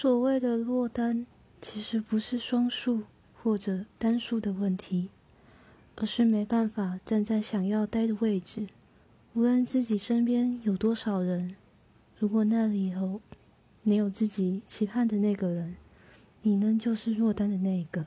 所谓的落单，其实不是双数或者单数的问题，而是没办法站在想要待的位置。无论自己身边有多少人，如果那里有没有自己期盼的那个人，你呢就是落单的那一个。